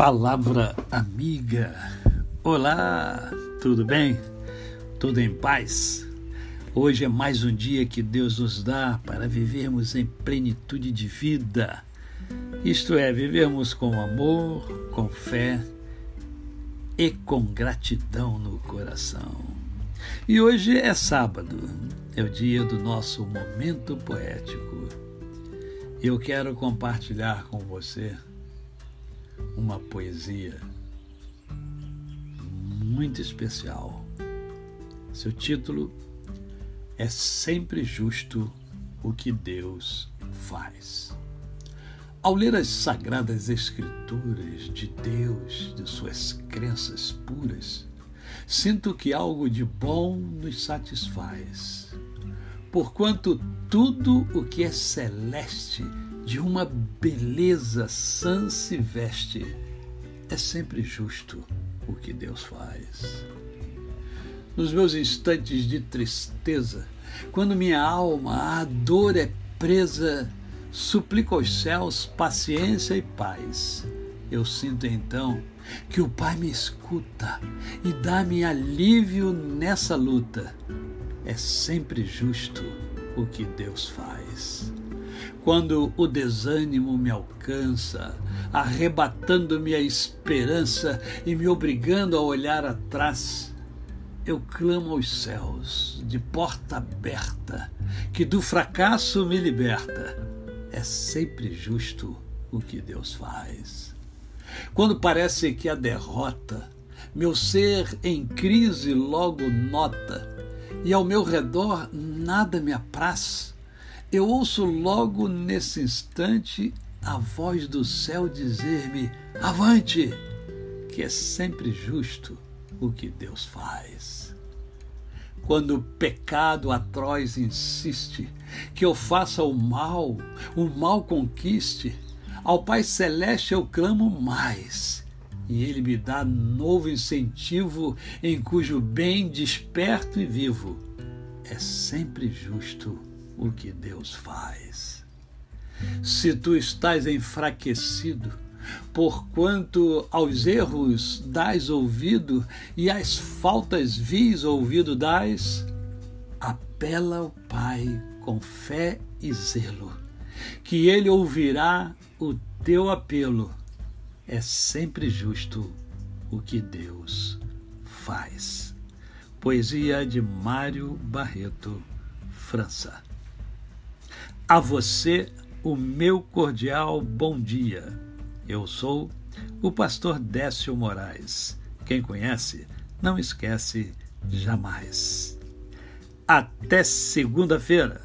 Palavra amiga. Olá, tudo bem? Tudo em paz? Hoje é mais um dia que Deus nos dá para vivermos em plenitude de vida. Isto é, vivermos com amor, com fé e com gratidão no coração. E hoje é sábado, é o dia do nosso momento poético. Eu quero compartilhar com você uma poesia muito especial. Seu título é Sempre Justo o que Deus faz. Ao ler as sagradas escrituras de Deus, de suas crenças puras, sinto que algo de bom nos satisfaz. Porquanto tudo o que é celeste de uma beleza sã se veste. É sempre justo o que Deus faz. Nos meus instantes de tristeza, quando minha alma a dor é presa, suplico aos céus paciência e paz. Eu sinto então que o Pai me escuta e dá-me alívio nessa luta. É sempre justo o que Deus faz. Quando o desânimo me alcança, arrebatando-me a esperança e me obrigando a olhar atrás, eu clamo aos céus, de porta aberta, que do fracasso me liberta. É sempre justo o que Deus faz. Quando parece que a derrota, meu ser em crise logo nota, e ao meu redor nada me apraz, eu ouço logo nesse instante a voz do céu dizer-me: Avante! Que é sempre justo o que Deus faz. Quando o pecado atroz insiste que eu faça o mal, o mal conquiste, ao Pai Celeste eu clamo mais, e Ele me dá novo incentivo em cujo bem desperto e vivo. É sempre justo o que Deus faz. Se tu estás enfraquecido, porquanto aos erros dás ouvido e às faltas vis ouvido dás, apela ao Pai com fé e zelo, que Ele ouvirá o teu apelo. É sempre justo o que Deus faz. Poesia de Mário Barreto, França. A você, o meu cordial bom dia. Eu sou o pastor Décio Moraes. Quem conhece, não esquece jamais. Até segunda-feira.